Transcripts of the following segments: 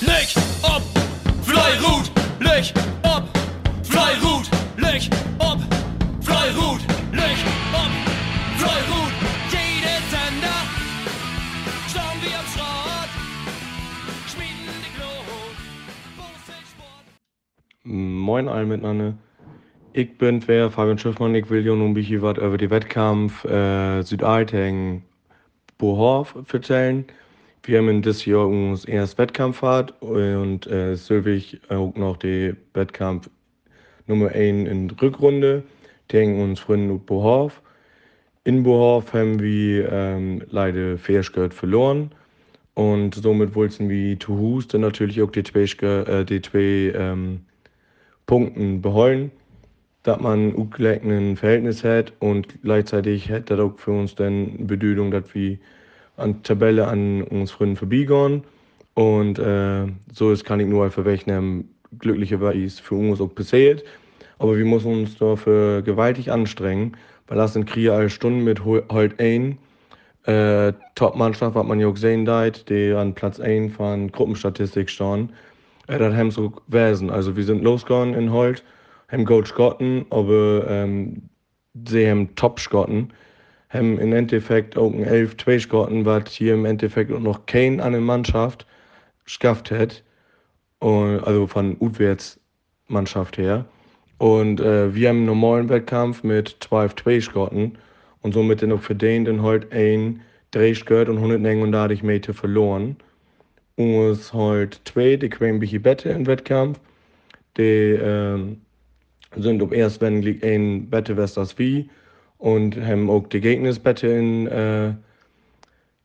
Licht ob, Fleirut, Licht ob, Fleirut, Licht ob, Fleirut, Licht ob, Fleirut. Jede Sender, schauen wir am Schrott, schmieden die Glut, Moin allen miteinander. Ich bin wer Fabian Schiffmann, ich will hier nun bisschen über die Wettkampf äh, Südalteng Bohorf erzählen. Wir haben in dieses Jahr uns erst Wettkampffahrt und äh, Sylvig auch noch die Wettkampf Nummer 1 in der Rückrunde. Tegen uns Freunde Bohorf. In Bohorf haben wir ähm, leider Fairskirt verloren. Und somit wollten wir zu Hus dann natürlich auch die zwei, äh, die zwei ähm, Punkten beholen, dass man ein Verhältnis hat und gleichzeitig hat das auch für uns dann Bedeutung, dass wir an Tabelle an uns Freunden vorbeigehen. Und äh, so ist kann ich nur einfach wegnehmen, glücklicherweise für uns auch passiert. Aber wir müssen uns dafür gewaltig anstrengen, weil das sind Kriege alle Stunden mit halt ein äh, Top-Mannschaft, was man ja auch gesehen hat, die an Platz 1 von Gruppenstatistik stehen. Äh, das haben so gewesen. Also wir sind losgegangen in Holt, haben Gold Schotten, aber ähm, sie haben Top-Schotten haben im Endeffekt auch ein 11 2 Schotten, was hier im Endeffekt auch noch kein an der Mannschaft geschafft hat. Also von Utwärts-Mannschaft her. Und äh, wir haben einen normalen Wettkampf mit 12 2 Schotten und somit dann auch verdient und halt ein Drehskirt und 139 Meter verloren. Und es halt zwei, die ein bisschen besser im Wettkampf. Die äh, sind ob erst, wenn ein besser was als wie und haben auch die Gegnersbette in, äh,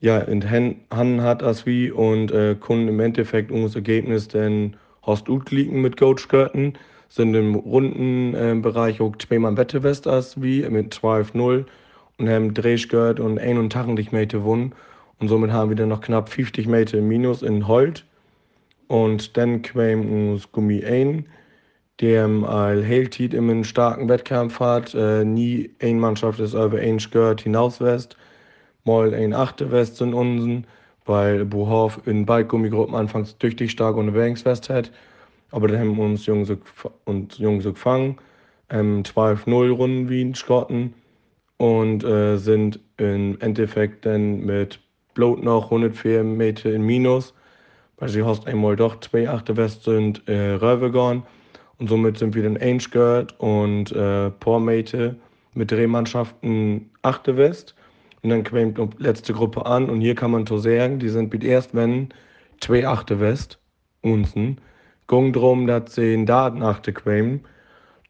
ja, in Hand hat als wie. Und äh, können im Endeffekt unser Ergebnis dann Horst liegen mit Coach-Skirten, sind im runden äh, Bereich auch zweimal Wette West als wie mit 12-0 und haben Drehskirt und 81 Meter gewonnen und somit haben wir dann noch knapp 50 Meter Minus in Holt. Und dann kam uns Gummi ein der al Heeltiet in einen starken Wettkampf hat, äh, nie eine Mannschaft ist über ein Skirt hinauswest, mal ein achte West sind unsen, weil Buhoff in Bikegummigruppen anfangs tüchtig stark und Wängswest hat. Aber dann haben uns Jungs und Jungs gefangen, ähm, 12-0 Runden wie in Schotten und äh, sind im Endeffekt dann mit Blut noch 104 Meter in Minus, weil sie hast einmal doch zwei achte West sind äh, rübergegangen. Und somit sind wir dann Aingegirt und äh, Pormate mit Drehmannschaften achte West. Und dann kommt die letzte Gruppe an. Und hier kann man so sagen, die sind mit erst wenn zwei achte West unten. Ging darum, dass sie in Daten achte kommen.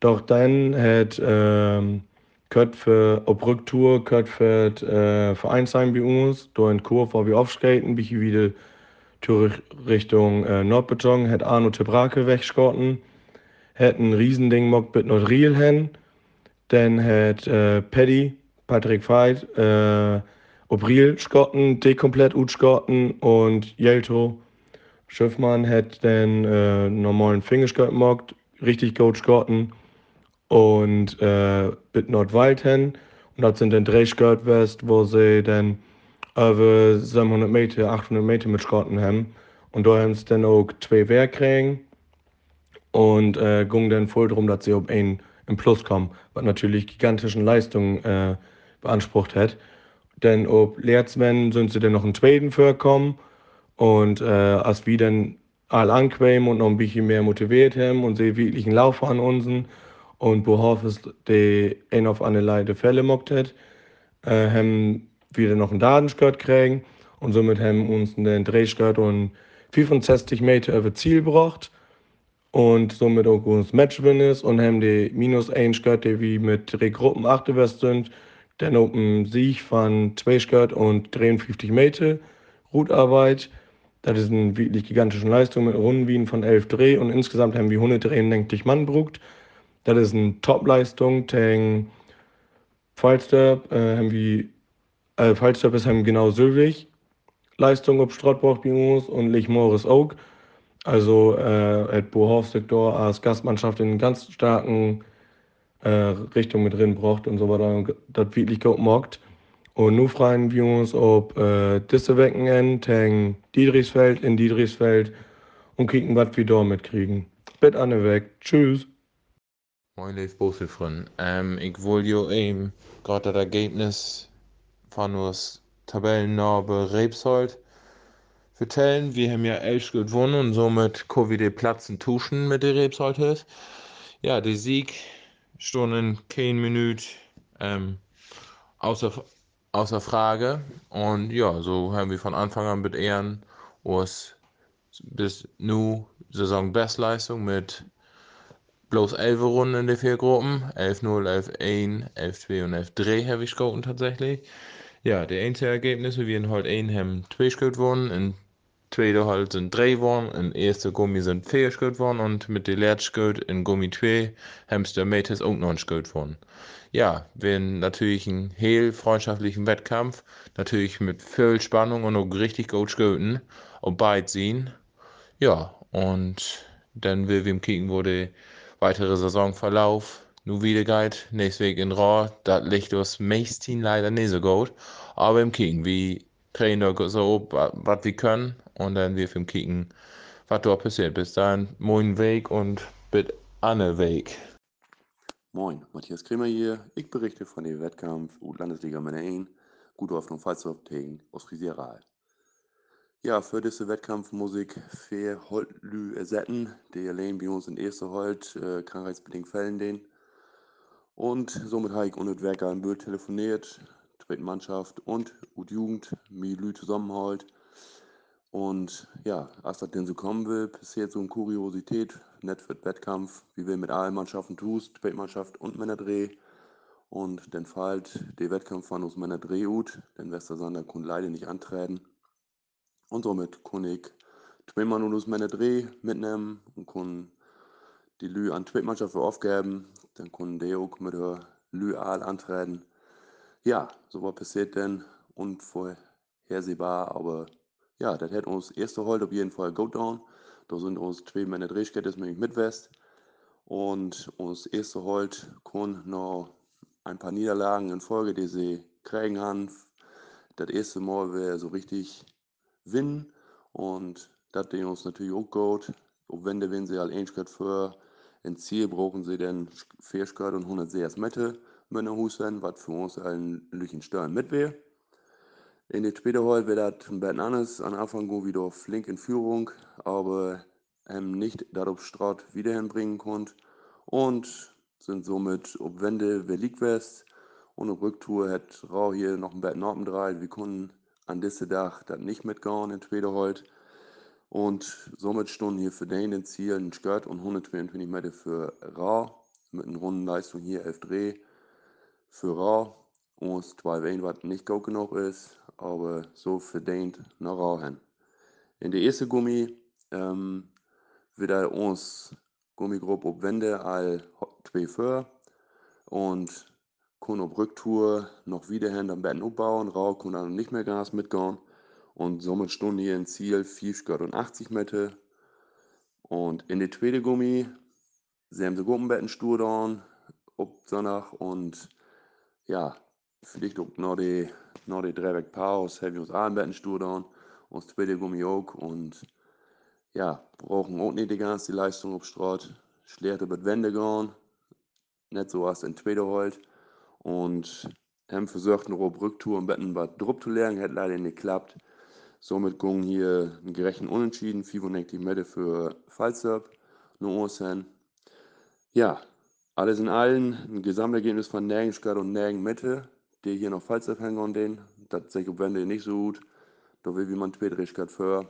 Doch dann hat ähm, für ob Rücktour, für äh, Vereinsheim bei uns, da in Kurve, wo wir aufskaten, bin ich wieder Richtung äh, Nordbeton, hat Arno Tebrake weggeskotten hat ein Riesending mockt mit Nordriel hin. Dann hat äh, Paddy, Patrick Veit, äh, Obril Skotten, die komplett ut und Jelto Schiffmann hat dann äh, normalen Fingerskirt mockt, richtig gut Skotten und äh, mit Nordwald hin. Und das sind dann drei Skirt wo sie dann über 700 Meter, 800 Meter mit Skotten haben. Und da haben sie dann auch zwei Werk kriegen und äh, ging dann voll darum, dass sie auf einen im Plus kommen, was natürlich gigantischen Leistungen äh, beansprucht hat. Denn ob Lehrzwen sind sie dann noch einen zweiten vorkommen und äh, als wir dann all anquämen und noch ein bisschen mehr motiviert haben und sie wirklich einen Lauf an uns und worauf es die ein auf eine Leute Fälle mockt hat, äh, haben wir dann noch einen Datenskirt kriegen und somit haben uns den Drehskirt und 65 Meter über Ziel gebracht und somit auch uns Matchwinners und haben die minus 1 Skirt, die wie mit drei Gruppen Achterwest sind, dann auch ein Sieg von 2 Skirt und 53 Meter Routarbeit. Das ist eine wirklich gigantische Leistung mit Rundenwien von 11 Dreh und insgesamt haben wir 100 Drehen, denke ich, Mann brucht. Das ist eine Top-Leistung. Tang Falsterb äh, haben wir, äh, Falsterb ist haben genau Sylwig Leistung ob Strottbach bei uns und Lich Morris auch. Also äh, hat Bohorf-Sektor als Gastmannschaft in ganz starken äh, Richtung mit drin braucht und so weiter, das wirklich gut mockt. Und nun fragen wir uns, ob äh, diese Wochenende in Diedrichsfeld, in Diedrichsfeld und kicken, was wir da mitkriegen. Bett Anne weg. Tschüss. Moin, Leif Boselfrön. Ähm, ich wollte jo eben gerade das Ergebnis von uns Tabellennarbe Rebsold vertellen. Wir haben ja elf gewonnen und somit Covid Platzen tuschen mit der Rebsold ist. Ja, der Sieg stand in kein Minute ähm, außer, außer Frage. Und ja, so haben wir von Anfang an mit Ehren uns bis nu Saison Bestleistung mit bloß 11 Runden in den vier Gruppen. 11-0, 11-1, 11-2 und 11-3 habe ich geguckt tatsächlich. Ja, die einzigen Ergebnisse, wir in halt 1 haben 2 gewonnen, in tweede halt sind 3 geworden, in erste Gummi sind 4 geworden und mit der letzten in Gummi 2 haben der Mates auch noch ein gewonnen. Ja, wir natürlich einen heel freundschaftlichen Wettkampf, natürlich mit viel Spannung und auch richtig gut Sköten, auf beide sehen. Ja, und dann will wir kicken, wo der weitere Saisonverlauf nu wieder geht. Nächste Weg in Raw, das liegt das meisten leider nicht so gut. Aber im Kicken, wir trainen so, was wir können und dann wir im Kicken, was dort passiert. Bis dahin, moin Weg und bitte Anne Weg. Moin, Matthias Kremer hier. Ich berichte von dem Wettkampf U Landesliga Männer 1, Gute Hoffnung Falsdorf gegen Ostfrieseral. Ja, für diese Wettkampf muss ich vier Holtlü ersetzen, die allein bei uns in erster Holt äh, krankheitsbedingt fällen den. Und somit habe ich unter Werker in Bild telefoniert, Mannschaft und und Jugend, mit Lü zusammenholt. Und ja, denn so kommen will, passiert so eine Kuriosität, für den Wettkampf, wie wir mit allen Mannschaften tust, zweite Mannschaft und Männerdreh. Und dann fällt der Wettkampf von uns Männerdreh gut, denn Westersander konnte leider nicht antreten. Und somit kann ich zweimal nur meine Dreh mitnehmen und kann die Lü an die Mannschaft aufgeben. Dann kann die auch mit der Lü all antreten. Ja, so was passiert dann unvorhersehbar, aber ja, das hat uns erste Halt auf jeden Fall gut down. Da sind uns zwei Männer Drehkette nämlich mit West. Und uns erste Halt kann noch ein paar Niederlagen in Folge, die sie kriegen haben. Das erste Mal wäre so richtig winnen. Und das Ding uns natürlich auch gut. Auch wenn, wenn sie halt eins für ein Ziel brauchen sie dann 40 und 106 Meter mit einer Husen, was für uns ein Lüchen Steuern mit wäre. In der zweiten Hall wird anders. Am Anfang wieder flink in Führung, aber ähm, nicht darauf Straut wieder hinbringen konnte. Und sind somit ob Wende, wer. Und auf Rücktour hat Rau hier noch ein bisschen Norden Wir konnten an diesem Tag das nicht mitgehauen in heute. Und somit stunden hier für den den Ziel ein Skirt und 122 Meter für Ra mit einer Rundenleistung hier 11 Dreh für Ra. Und 12 Wayne, was nicht gut genug ist, aber so verdient nach Ra hin. In der ersten Gummi ähm, wird er uns Gummigruppe auf Wände all 2 für und kann auf Rücktour noch wieder hin am Betten aufbauen, Rau kann dann nicht mehr Gas mitgehen und somit stehen hier ein Ziel 80 Meter. Und in der zweiten Gummi sie haben sie Gumpenbetten stur down, ob Sonntag und ja, vielleicht auch noch die, noch die drei Pause, haben wir uns auch ein Betten stur down das zweite Gummi auch und ja, brauchen auch nicht die ganze Leistung auf Straat. Schlecht über die Wände gehen, nicht so was in zweiter Holt. Und haben versucht, eine Rücktour im Betten was drauf zu lernen, hat leider nicht geklappt. Somit ging hier ein gerechten Unentschieden, 95 Meter für Falsterb, nur Osten. Ja, alles in allem ein Gesamtergebnis von Nergenstadt und Nergen Mitte, die hier noch Falsterb hängen und den. Das sehe ich Wende nicht so gut. Da will wie man Tweedrichkeit für.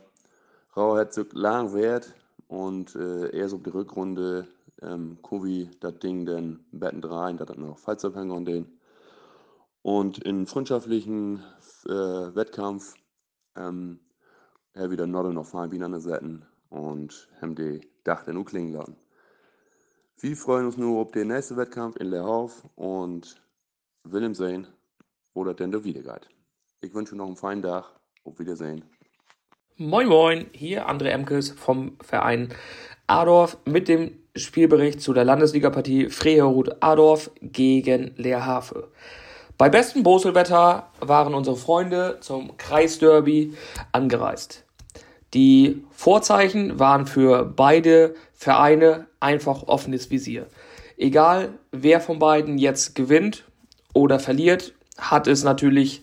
Rau hat so lang Wert und äh, erst auf die Rückrunde ähm, Kovi das Ding dann Betten rein, das noch Fallzabhänger und den. Und in freundschaftlichen äh, Wettkampf ähm, er wieder Norden noch fahren wie an der Seiten und haben die Dach dann klingen lassen. Wir freuen uns nur auf den nächsten Wettkampf in Leerhof und Willem sehen, das denn da wieder geht. Ich wünsche noch einen feinen Tag. Auf Wiedersehen. Moin Moin, hier André Emkes vom Verein Adorf mit dem Spielbericht zu der Landesligapartie Freherud Adorf gegen Leerhafe. Bei bestem Boselwetter waren unsere Freunde zum Kreisderby angereist. Die Vorzeichen waren für beide Vereine einfach offenes Visier. Egal, wer von beiden jetzt gewinnt oder verliert, hat es natürlich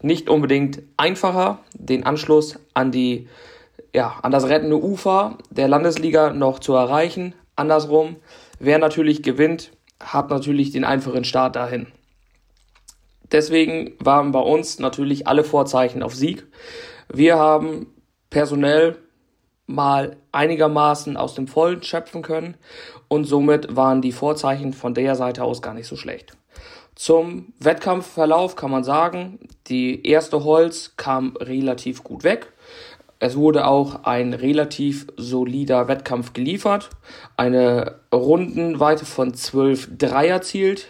nicht unbedingt einfacher, den Anschluss an die ja, an das rettende Ufer der Landesliga noch zu erreichen. Andersrum, wer natürlich gewinnt, hat natürlich den einfachen Start dahin. Deswegen waren bei uns natürlich alle Vorzeichen auf Sieg. Wir haben personell mal einigermaßen aus dem Vollen schöpfen können und somit waren die Vorzeichen von der Seite aus gar nicht so schlecht. Zum Wettkampfverlauf kann man sagen, die erste Holz kam relativ gut weg. Es wurde auch ein relativ solider Wettkampf geliefert. Eine Rundenweite von 12,3 erzielt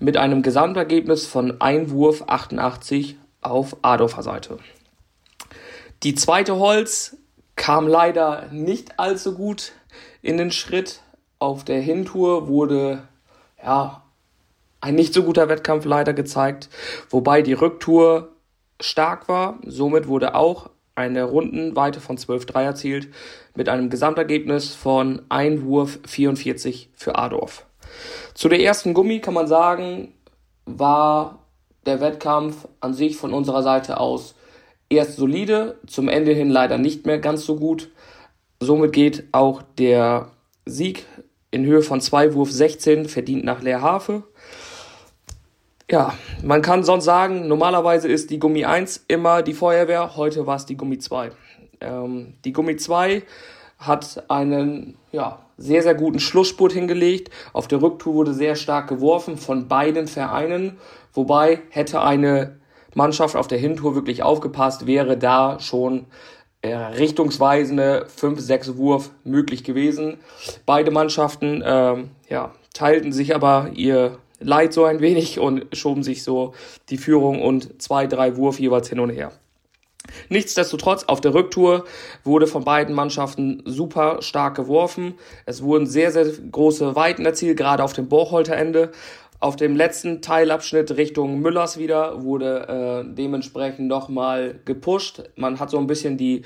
mit einem Gesamtergebnis von Einwurf 88 auf Adorfer Seite. Die zweite Holz kam leider nicht allzu gut in den Schritt. Auf der Hintour wurde ja ein nicht so guter Wettkampf leider gezeigt, wobei die Rücktour stark war. Somit wurde auch eine Rundenweite von 12,3 erzielt mit einem Gesamtergebnis von Einwurf 44 für Adorf. Zu der ersten Gummi kann man sagen, war der Wettkampf an sich von unserer Seite aus erst solide, zum Ende hin leider nicht mehr ganz so gut. Somit geht auch der Sieg in Höhe von 2 Wurf 16 verdient nach Leerhafe. Ja, man kann sonst sagen, normalerweise ist die Gummi 1 immer die Feuerwehr, heute war es die Gummi 2. Ähm, die Gummi 2 hat einen ja, sehr, sehr guten Schlussspurt hingelegt. Auf der Rücktour wurde sehr stark geworfen von beiden Vereinen. Wobei hätte eine Mannschaft auf der Hintour wirklich aufgepasst, wäre da schon äh, richtungsweisende 5-6 Wurf möglich gewesen. Beide Mannschaften äh, ja, teilten sich aber ihr Leid so ein wenig und schoben sich so die Führung und zwei, drei Wurf jeweils hin und her. Nichtsdestotrotz, auf der Rücktour wurde von beiden Mannschaften super stark geworfen. Es wurden sehr, sehr große Weiten erzielt, gerade auf dem Borcholter Ende. Auf dem letzten Teilabschnitt Richtung Müllers wieder wurde äh, dementsprechend nochmal gepusht. Man hat so ein bisschen die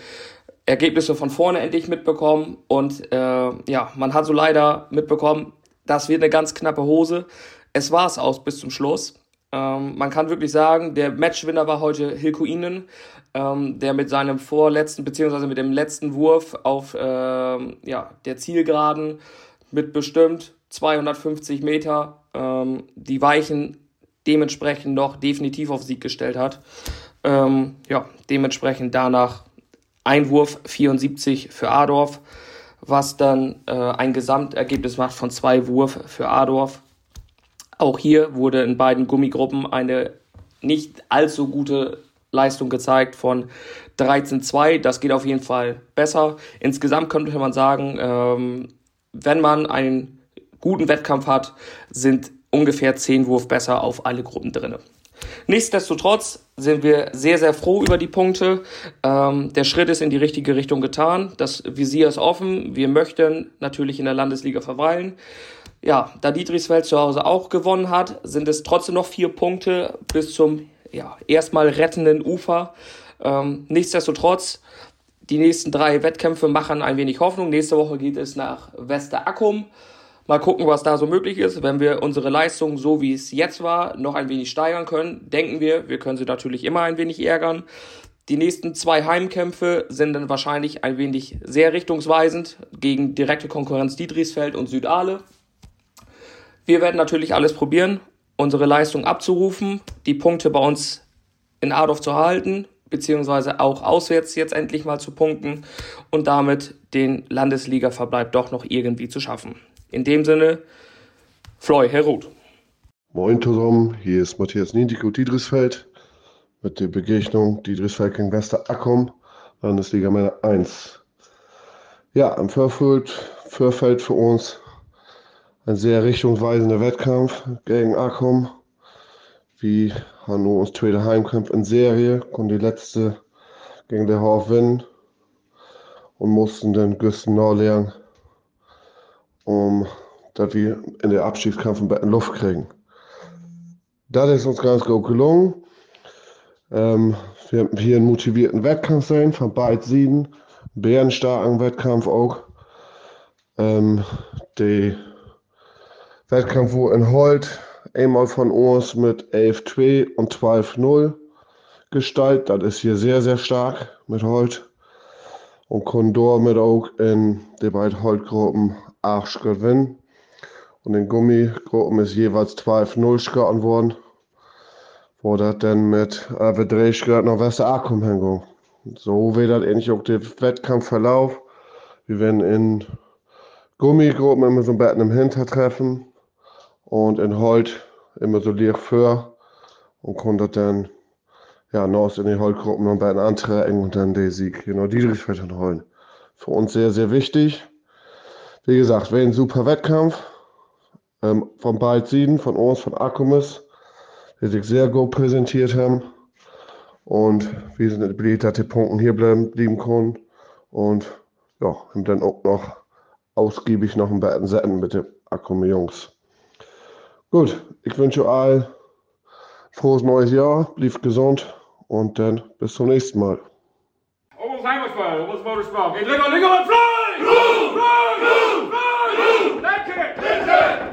Ergebnisse von vorne endlich mitbekommen und äh, ja, man hat so leider mitbekommen, das wird eine ganz knappe Hose. Es war es aus bis zum Schluss. Ähm, man kann wirklich sagen, der Matchwinner war heute Hilko Ihnen ähm, der mit seinem vorletzten, beziehungsweise mit dem letzten Wurf auf ähm, ja, der Zielgeraden mit bestimmt 250 Meter ähm, die Weichen dementsprechend noch definitiv auf Sieg gestellt hat. Ähm, ja, dementsprechend danach Einwurf 74 für Adorf, was dann äh, ein Gesamtergebnis macht von zwei Wurf für Adorf. Auch hier wurde in beiden Gummigruppen eine nicht allzu gute Leistung gezeigt von 13,2. Das geht auf jeden Fall besser. Insgesamt könnte man sagen, ähm, wenn man einen guten Wettkampf hat, sind ungefähr 10 Wurf besser auf alle Gruppen drin. Nichtsdestotrotz sind wir sehr, sehr froh über die Punkte. Ähm, der Schritt ist in die richtige Richtung getan. Das Visier ist offen. Wir möchten natürlich in der Landesliga verweilen. Ja, da Dietrichsfeld zu Hause auch gewonnen hat, sind es trotzdem noch vier Punkte bis zum ja, erstmal rettenden Ufer. Ähm, nichtsdestotrotz, die nächsten drei Wettkämpfe machen ein wenig Hoffnung. Nächste Woche geht es nach Westerackum. Mal gucken, was da so möglich ist. Wenn wir unsere Leistung, so wie es jetzt war, noch ein wenig steigern können, denken wir, wir können sie natürlich immer ein wenig ärgern. Die nächsten zwei Heimkämpfe sind dann wahrscheinlich ein wenig sehr richtungsweisend gegen direkte Konkurrenz Dietrichsfeld und Südale. Wir werden natürlich alles probieren, unsere Leistung abzurufen, die Punkte bei uns in Adorf zu halten, beziehungsweise auch auswärts jetzt endlich mal zu punkten und damit den Landesliga-Verbleib doch noch irgendwie zu schaffen. In dem Sinne, Floy, Herr Ruth. Moin zusammen, hier ist Matthias Niendiko Diedrichsfeld mit der Begegnung Diedrichsfeld gegen Wester Akkom, Landesliga Männer 1. Ja, im Vorfeld, Vorfeld für uns ein sehr richtungsweisender Wettkampf gegen Akkom. Wie Hanno uns zweite Heimkampf in Serie, konnte die letzte gegen der Horf gewinnen und mussten dann Güsten lernen, um dass wir in der Abstiegskampf ein Luft kriegen. Das ist uns ganz gut gelungen. Ähm, wir haben hier einen motivierten Wettkampf sein von beiden Seiten. bärenstarken Wettkampf auch. Ähm, der Wettkampf wurde in Holt einmal von uns mit 11-2 und 12-0 gestaltet. Das ist hier sehr, sehr stark mit Holt. Und konnte damit auch in den beiden Holtgruppen 8 gewinnen. Und in Gummigruppen ist jeweils 12-0 gegangen worden. Wo das dann mit äh, drei Schritt nach Westerakum hingegangen. So wird das ähnlich auch der Wettkampfverlauf. Wir werden in Gummigruppen immer so ein bisschen im Hintertreffen und in Holt immer so lieg für und konnte dann ja noch in die Holtgruppen noch ein bisschen antreten und dann den Sieg genau Dietrichfeld holen. Für uns sehr, sehr wichtig. Wie gesagt, wäre ein super Wettkampf ähm, von beiden Seiten, von uns, von Akkumis, die sich sehr gut präsentiert haben. Und wir sind beliebt, dass die Punkte hier bleiben, bleiben können. Und ja, haben dann auch noch ausgiebig noch ein bisschen Setten mit den Akkum-Jungs. Gut, ich wünsche euch allen frohes neues Jahr, blieb gesund und dann bis zum nächsten Mal.